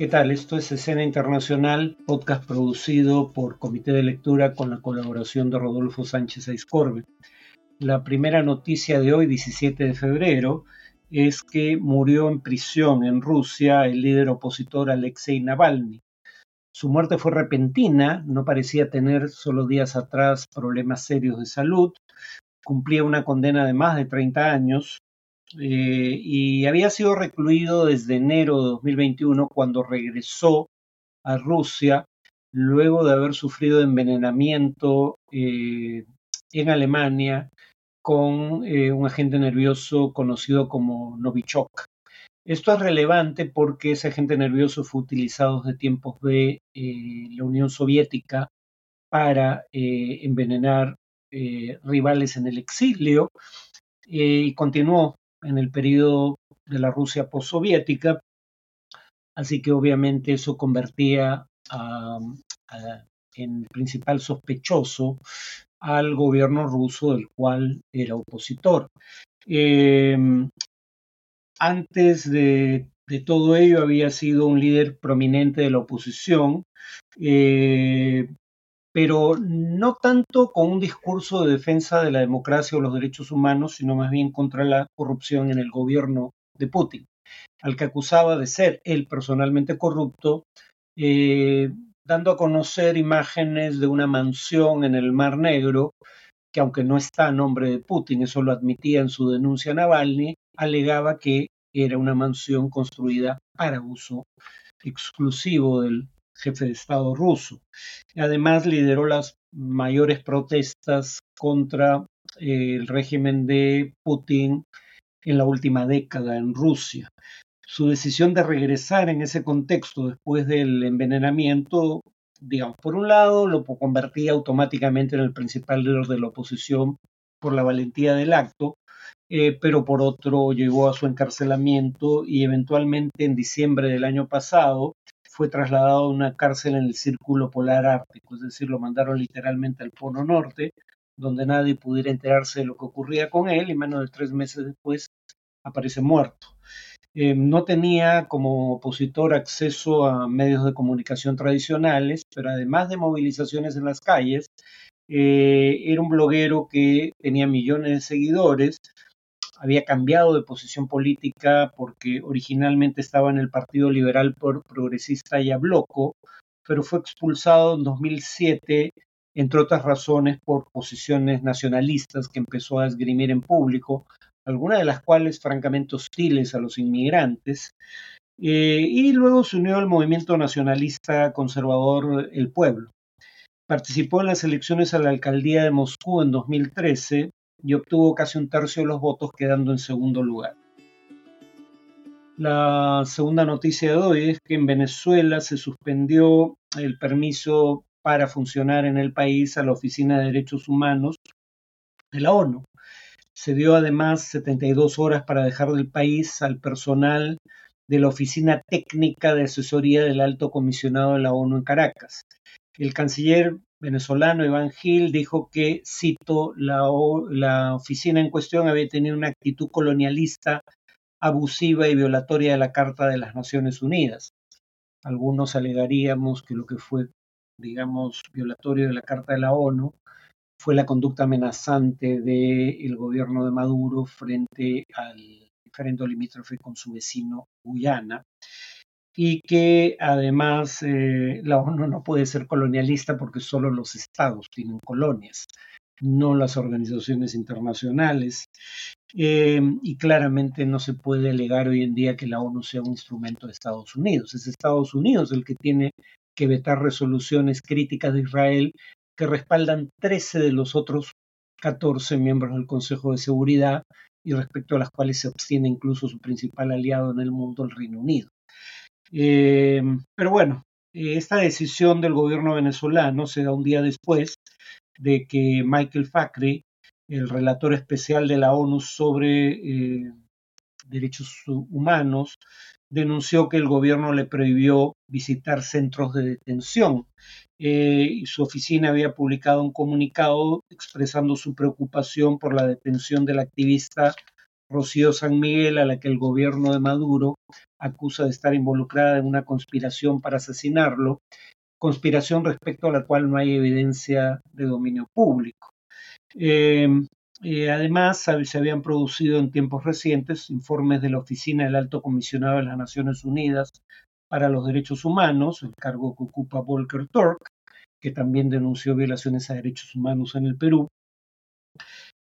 ¿Qué tal? Esto es Escena Internacional, podcast producido por Comité de Lectura con la colaboración de Rodolfo Sánchez Aiscorbe. La primera noticia de hoy, 17 de febrero, es que murió en prisión en Rusia el líder opositor Alexei Navalny. Su muerte fue repentina, no parecía tener solo días atrás problemas serios de salud, cumplía una condena de más de 30 años eh, y había sido recluido desde enero de 2021 cuando regresó a Rusia luego de haber sufrido envenenamiento eh, en Alemania con eh, un agente nervioso conocido como Novichok. Esto es relevante porque ese agente nervioso fue utilizado desde tiempos de la Unión Soviética para envenenar rivales en el exilio y continuó en el periodo de la Rusia postsoviética, así que obviamente eso convertía en principal sospechoso al gobierno ruso del cual era opositor. Em, antes de, todo ello había sido un líder prominente de la oposición, eh, pero no tanto con un discurso de defensa de la democracia o los derechos humanos, sino más bien contra la corrupción en el gobierno de Putin, al que acusaba de ser él personalmente corrupto, eh, dando a conocer imágenes de una mansión en el Mar Negro, que aunque no está a nombre de Putin, eso lo admitía en su denuncia Navalny, alegaba que era una mansión construida para uso exclusivo del jefe de Estado ruso. Además, lideró las mayores protestas contra eh, el régimen de Putin en la última década en Rusia. Su decisión de regresar en ese contexto después del envenenamiento, digamos, por un lado lo convertía automáticamente en el principal líder de la oposición por la valentía del acto, eh, pero por otro llegó a su encarcelamiento y eventualmente en diciembre del año pasado fue trasladado a una cárcel en el Círculo Polar Ártico, es decir, lo mandaron literalmente al Polo Norte, donde nadie pudiera enterarse de lo que ocurría con él y menos de tres meses después aparece muerto. Eh, no tenía como opositor acceso a medios de comunicación tradicionales, pero además de movilizaciones en las calles, eh, era un bloguero que tenía millones de seguidores, había cambiado de posición política porque originalmente estaba en el Partido Liberal Progresista Yabloco, pero fue expulsado en 2007, entre otras razones, por posiciones nacionalistas que empezó a esgrimir en público, algunas de las cuales francamente hostiles a los inmigrantes, eh, y luego se unió al movimiento nacionalista conservador El Pueblo. Participó en las elecciones a la alcaldía de Moscú en 2013 y obtuvo casi un tercio de los votos, quedando en segundo lugar. La segunda noticia de hoy es que en Venezuela se suspendió el permiso para funcionar en el país a la Oficina de Derechos Humanos de la ONU. Se dio además 72 horas para dejar del país al personal de la Oficina Técnica de Asesoría del Alto Comisionado de la ONU en Caracas. El canciller venezolano Iván Gil dijo que, cito, la, la oficina en cuestión había tenido una actitud colonialista, abusiva y violatoria de la Carta de las Naciones Unidas. Algunos alegaríamos que lo que fue, digamos, violatorio de la Carta de la ONU fue la conducta amenazante del gobierno de Maduro frente al diferendo limítrofe con su vecino Guyana y que además eh, la ONU no puede ser colonialista porque solo los estados tienen colonias, no las organizaciones internacionales. Eh, y claramente no se puede alegar hoy en día que la ONU sea un instrumento de Estados Unidos. Es Estados Unidos el que tiene que vetar resoluciones críticas de Israel que respaldan 13 de los otros 14 miembros del Consejo de Seguridad y respecto a las cuales se abstiene incluso su principal aliado en el mundo, el Reino Unido. Eh, pero bueno, eh, esta decisión del gobierno venezolano se da un día después de que Michael Facri, el relator especial de la ONU sobre eh, derechos humanos, denunció que el gobierno le prohibió visitar centros de detención. y su oficina había publicado un comunicado expresando su preocupación por la detención del activista Rocío San Miguel, a la que el gobierno de Maduro acusa de estar involucrada en una conspiración para asesinarlo, conspiración respecto a la cual no hay evidencia de dominio público. Em, además, se habían producido en tiempos recientes informes de la Oficina del Alto Comisionado de las Naciones Unidas para los Derechos Humanos, el cargo que ocupa Volker Turk, que también denunció violaciones a derechos humanos en el Perú,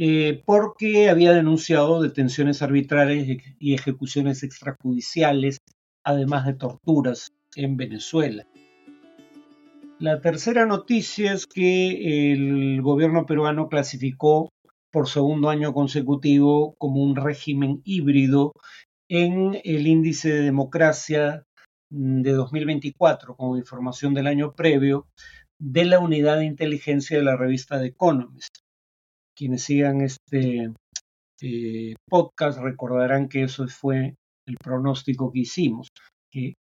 eh, porque había denunciado detenciones arbitrarias y ejecuciones extrajudiciales, además de torturas en Venezuela. La tercera noticia es que el gobierno peruano clasificó por segundo año consecutivo como un régimen híbrido en el índice de democracia de 2024, como información del año previo, de la unidad de inteligencia de la revista The Economist. Quienes sigan este eh, podcast recordarán que eso fue el pronóstico que hicimos, que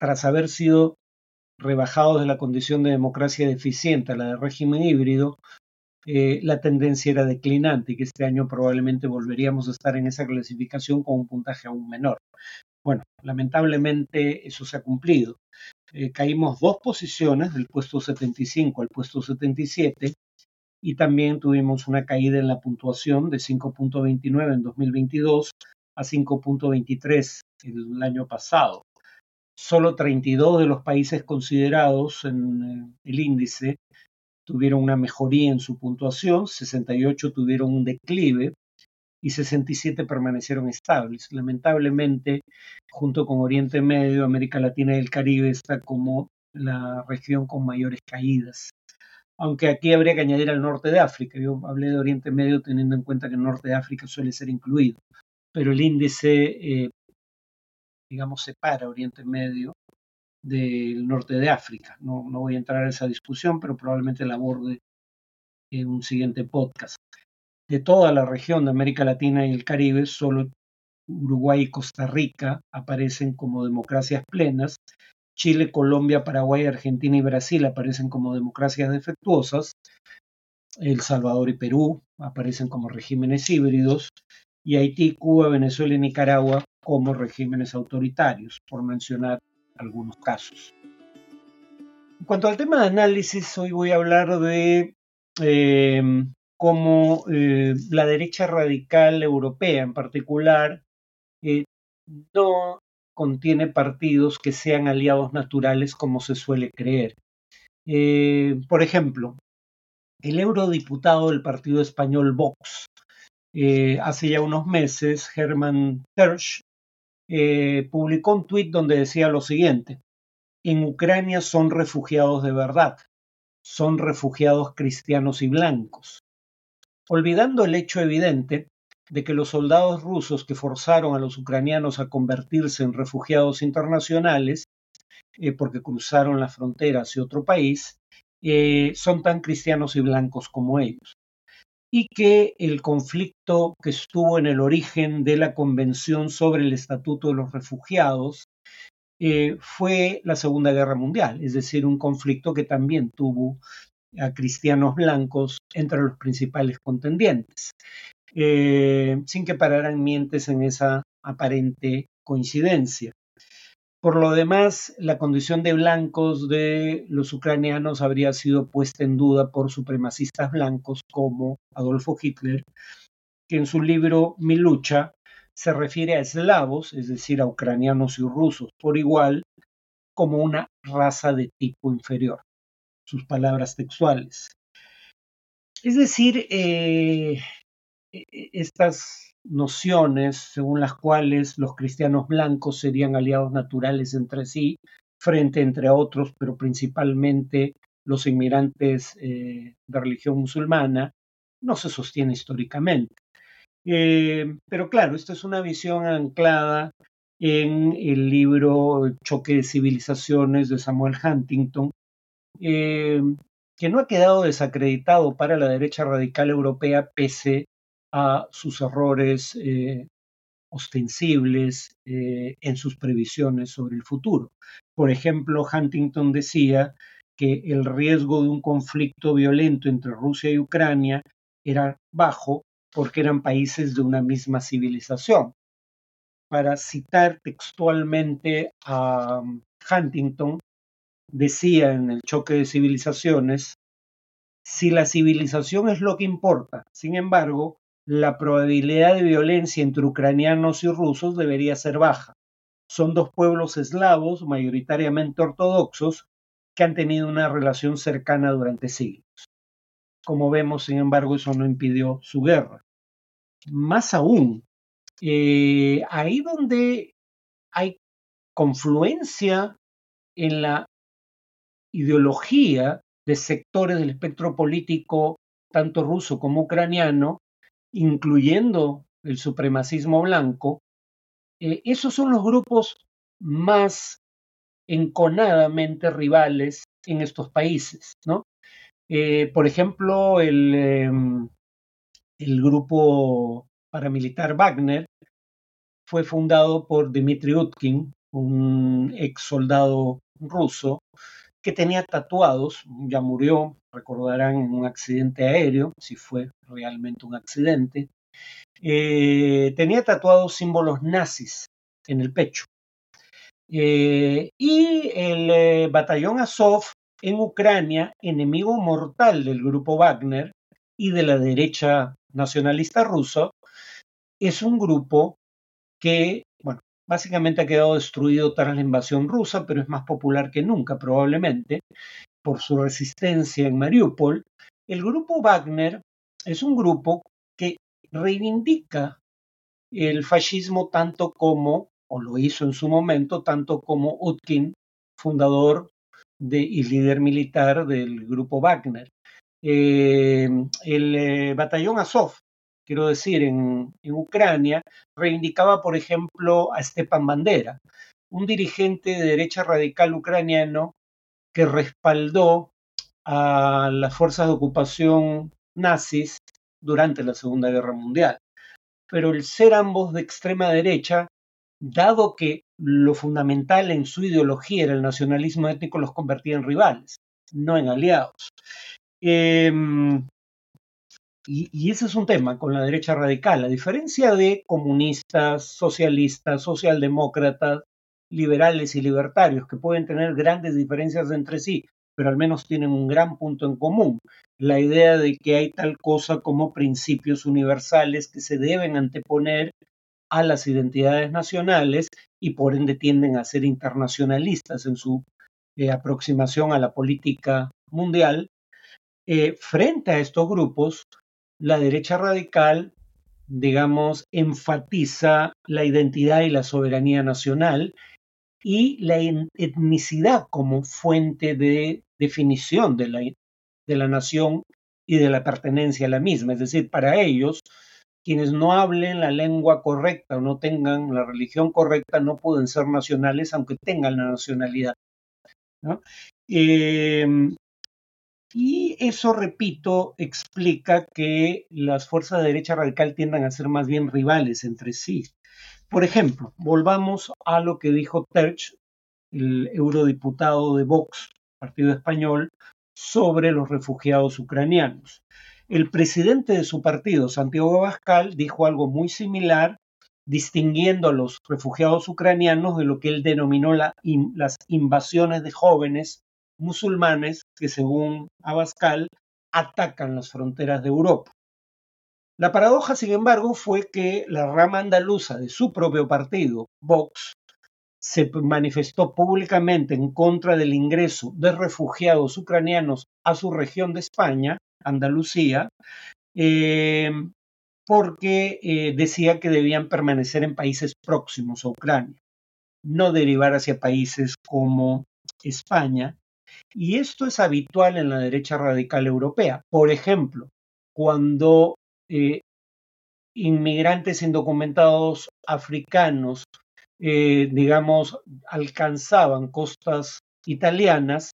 tras haber sido rebajados de la condición de democracia deficiente a la de régimen híbrido, eh, la tendencia era declinante y que este año probablemente volveríamos a estar en esa clasificación con un puntaje aún menor. Bueno, lamentablemente eso se ha cumplido. Eh, caímos dos posiciones, del puesto 75 al puesto 77, y también tuvimos una caída en la puntuación de 5.29 en 2022 a 5.23 el año pasado solo 32 de los países considerados en eh, el índice tuvieron una mejoría en su puntuación, 68 tuvieron un declive y 67 permanecieron estables. Lamentablemente, junto con Oriente Medio, América Latina y el Caribe está como la región con mayores caídas. Aunque aquí habría que añadir al norte de África. Yo hablé de Oriente Medio teniendo en cuenta que el norte de África suele ser incluido. Pero el índice eh, digamos, separa Oriente Medio del norte de África. No, no voy a entrar en esa discusión, pero probablemente la aborde en un siguiente podcast. De toda la región de América Latina y el Caribe, solo Uruguay y Costa Rica aparecen como democracias plenas. Chile, Colombia, Paraguay, Argentina y Brasil aparecen como democracias defectuosas. El Salvador y Perú aparecen como regímenes híbridos. Y Haití, Cuba, Venezuela y Nicaragua como regímenes autoritarios, por mencionar algunos casos. En cuanto al tema de análisis, hoy voy a hablar de eh, cómo eh, la derecha radical europea en particular eh, no contiene partidos que sean aliados naturales como se suele creer. por ejemplo, el eurodiputado del partido español Vox, hace ya unos meses, Hermann Tersch, eh, publicó un tuit donde decía lo siguiente, en Ucrania son refugiados de verdad, son refugiados cristianos y blancos, olvidando el hecho evidente de que los soldados rusos que forzaron a los ucranianos a convertirse en refugiados internacionales, eh, porque cruzaron la frontera hacia otro país, eh, son tan cristianos y blancos como ellos. Y que el conflicto que estuvo en el origen de la Convención sobre el Estatuto de los Refugiados eh, fue la Segunda Guerra Mundial, es decir, un conflicto que también tuvo a cristianos blancos entre los principales contendientes, eh, sin que pararan mientes en esa aparente coincidencia. Por lo demás, la condición de blancos de los ucranianos habría sido puesta en duda por supremacistas blancos como Adolfo Hitler, que en su libro Mi lucha se refiere a eslavos, es decir, a ucranianos y rusos por igual, como una raza de tipo inferior. Sus palabras textuales. Es decir, eh, estas nociones según las cuales los cristianos blancos serían aliados naturales entre sí, frente entre otros, pero principalmente los inmigrantes eh, de religión musulmana, no se sostiene históricamente. Eh, pero claro, esta es una visión anclada en el libro Choque de Civilizaciones de Samuel Huntington, eh, que no ha quedado desacreditado para la derecha radical europea pese a sus errores eh, ostensibles eh, en sus previsiones sobre el futuro. Por ejemplo, Huntington decía que el riesgo de un conflicto violento entre Rusia y Ucrania era bajo porque eran países de una misma civilización. para citar textualmente a um, Huntington, decía en el choque de civilizaciones, si la civilización es lo que importa, sin embargo, la probabilidad de violencia entre ucranianos y rusos debería ser baja. Son dos pueblos eslavos, mayoritariamente ortodoxos, que han tenido una relación cercana durante siglos. Como vemos, sin embargo, eso no impidió su guerra. Más aún, eh, ahí donde hay confluencia en la ideología de sectores del espectro político, tanto ruso como ucraniano, incluyendo el supremacismo blanco, eh, esos son los grupos más enconadamente rivales en estos países, ¿no? Eh, por ejemplo, el, em, el grupo paramilitar Wagner fue fundado por Dmitry Utkin, un ex soldado ruso que tenía tatuados, ya murió, recordarán, en un accidente aéreo, si fue realmente un accidente, eh, tenía tatuados símbolos nazis en el pecho. Eh, y el eh, batallón Azov en Ucrania, enemigo mortal del grupo Wagner y de la derecha nacionalista rusa, es un grupo que, básicamente ha quedado destruido tras la invasión rusa, pero es más popular que nunca probablemente por su resistencia en Mariupol. El grupo Wagner es un grupo que reivindica el fascismo tanto como, o lo hizo en su momento, tanto como Utkin, fundador y líder militar del grupo Wagner. Eh, el eh, batallón Azov, quiero decir, en, Ucrania, reivindicaba, por ejemplo, a Stepan Bandera, un dirigente de derecha radical ucraniano que respaldó a las fuerzas de ocupación nazis durante la Segunda Guerra Mundial. Pero el ser ambos de extrema derecha, dado que lo fundamental en su ideología era el nacionalismo étnico, los convertía en rivales, no en aliados. Em, y, ese es un tema con la derecha radical. A diferencia de comunistas, socialistas, socialdemócratas, liberales y libertarios, que pueden tener grandes diferencias entre sí, pero al menos tienen un gran punto en común, la idea de que hay tal cosa como principios universales que se deben anteponer a las identidades nacionales y por ende tienden a ser internacionalistas en su eh, aproximación a la política mundial. Eh, frente a estos grupos, la derecha radical, digamos, enfatiza la identidad y la soberanía nacional y la etnicidad como fuente de definición de la, de la nación y de la pertenencia a la misma. Es decir, para ellos, quienes no hablen la lengua correcta o no tengan la religión correcta no pueden ser nacionales aunque tengan la nacionalidad. Em, y eso, repito, explica que las fuerzas de derecha radical tiendan a ser más bien rivales entre sí. Por ejemplo, volvamos a lo que dijo Terch, el eurodiputado de Vox, Partido Español, sobre los refugiados ucranianos. El presidente de su partido, Santiago Abascal, dijo algo muy similar, distinguiendo a los refugiados ucranianos de lo que él denominó las invasiones de jóvenes musulmanes que, según Abascal, atacan las fronteras de Europa. La paradoja, sin embargo, fue que la rama andaluza de su propio partido, Vox, se manifestó públicamente en contra del ingreso de refugiados ucranianos a su región de España, Andalucía, eh, porque eh, decía que debían permanecer en países próximos a Ucrania, no derivar hacia países como España. Y esto es habitual en la derecha radical europea. Por ejemplo, cuando eh, inmigrantes indocumentados africanos, eh, digamos, alcanzaban costas italianas,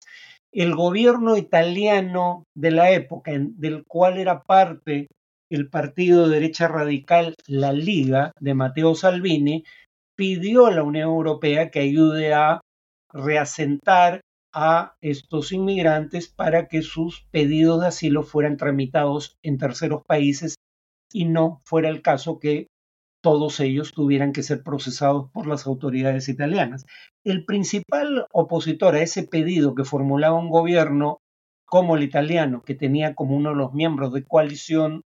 el gobierno italiano de la época, del cual era parte el partido de derecha radical La Liga de Matteo Salvini, pidió a la Unión Europea que ayude a reasentar a estos inmigrantes para que sus pedidos de asilo fueran tramitados en terceros países y no fuera el caso que todos ellos tuvieran que ser procesados por las autoridades italianas. El principal opositor a ese pedido que formulaba un gobierno como el italiano, que tenía como uno de los miembros de coalición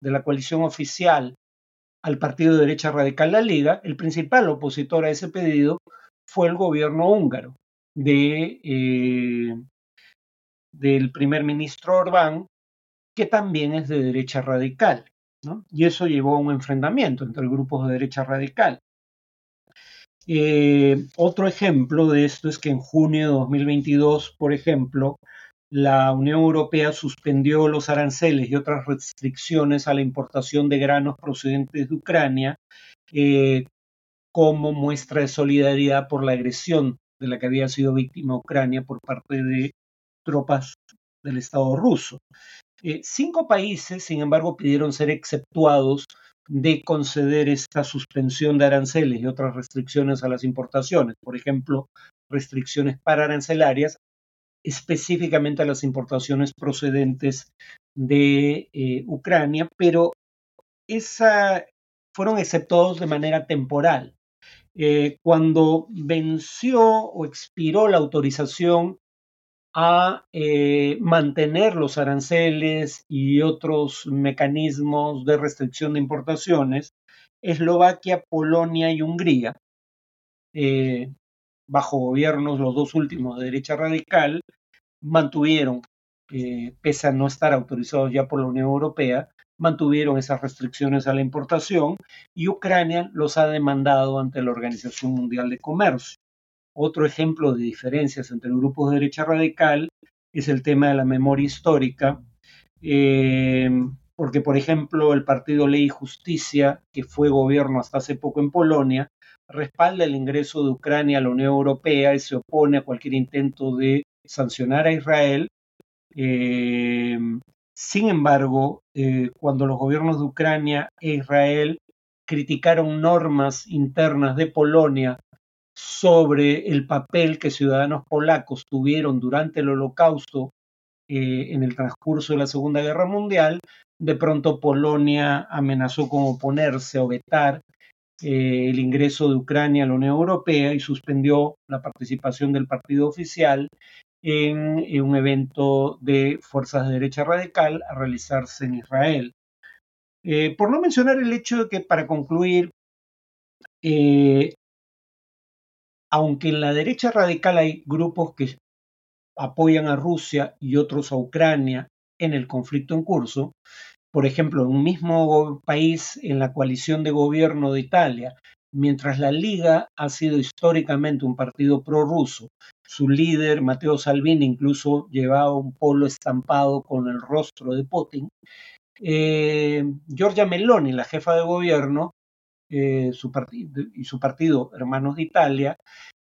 de la coalición oficial al partido de derecha radical La Liga, el principal opositor a ese pedido fue el gobierno húngaro eh, del primer ministro Orbán, que también es de derecha radical. Y eso llevó a un enfrentamiento entre grupos de derecha radical. Eh, otro ejemplo de esto es que en junio de 2022, por ejemplo, la Unión Europea suspendió los aranceles y otras restricciones a la importación de granos procedentes de Ucrania eh, como muestra de solidaridad por la agresión de la que había sido víctima Ucrania por parte de tropas del Estado ruso. Eh, cinco países, sin embargo, pidieron ser exceptuados de conceder esta suspensión de aranceles y otras restricciones a las importaciones, por ejemplo, restricciones para arancelarias, específicamente a las importaciones procedentes de eh, Ucrania, pero esa, fueron exceptuados de manera temporal. Eh, cuando venció o expiró la autorización a eh, mantener los aranceles y otros mecanismos de restricción de importaciones, Eslovaquia, Polonia y Hungría, eh, bajo gobiernos los dos últimos de derecha radical, mantuvieron, pese a no estar autorizados ya por la Unión Europea, mantuvieron esas restricciones a la importación y Ucrania los ha demandado ante la Organización Mundial de Comercio. Otro ejemplo de diferencias entre grupos de derecha radical es el tema de la memoria histórica, eh, porque por ejemplo el partido Ley y Justicia, que fue gobierno hasta hace poco en Polonia, respalda el ingreso de Ucrania a la Unión Europea y se opone a cualquier intento de sancionar a Israel. Eh, sin embargo, eh, cuando los gobiernos de Ucrania e Israel criticaron normas internas de Polonia sobre el papel que ciudadanos polacos tuvieron durante el holocausto eh, en el transcurso de la Segunda Guerra Mundial, de pronto Polonia amenazó con oponerse o vetar eh, el ingreso de Ucrania a la Unión Europea y suspendió la participación del partido oficial en, un evento de fuerzas de derecha radical a realizarse en Israel. Eh, por no mencionar el hecho de que, para concluir, aunque en la derecha radical hay grupos que apoyan a Rusia y otros a Ucrania en el conflicto en curso, por ejemplo, en un mismo país, en la coalición de gobierno de Italia, mientras la Liga ha sido históricamente un partido prorruso, su líder, Matteo Salvini, incluso llevaba un polo estampado con el rostro de Putin, eh, Giorgia Meloni, la jefa de gobierno, eh, su y su partido Hermanos de Italia,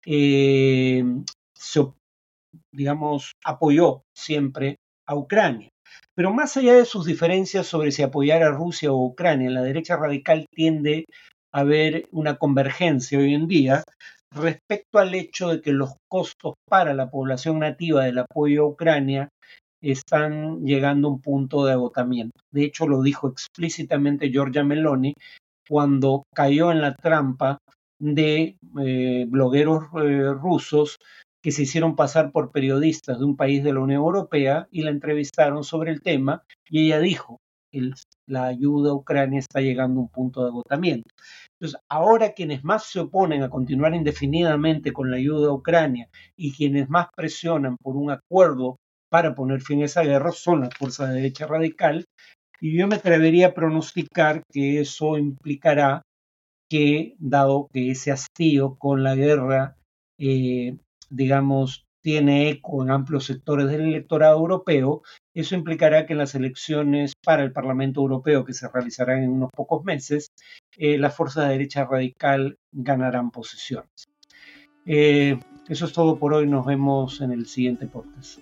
eh, digamos, apoyó siempre a Ucrania. Pero más allá de sus diferencias sobre si apoyar a Rusia o Ucrania, la derecha radical tiende a ver una convergencia hoy en día respecto al hecho de que los costos para la población nativa del apoyo a Ucrania están llegando a un punto de agotamiento. De hecho, lo dijo explícitamente Giorgia Meloni cuando cayó en la trampa de eh, blogueros eh, rusos que se hicieron pasar por periodistas de un país de la Unión Europea y la entrevistaron sobre el tema y ella dijo, la ayuda a Ucrania está llegando a un punto de agotamiento. Entonces, ahora quienes más se oponen a continuar indefinidamente con la ayuda a Ucrania y quienes más presionan por un acuerdo para poner fin a esa guerra son las fuerzas de derecha radical y yo me atrevería a pronosticar que eso implicará que, dado que ese hastío con la guerra, eh, digamos, tiene eco en amplios sectores del electorado europeo, eso implicará que en las elecciones para el Parlamento Europeo, que se realizarán en unos pocos meses, eh, las fuerzas de derecha radical ganarán posiciones. Eh, eso es todo por hoy, nos vemos en el siguiente podcast.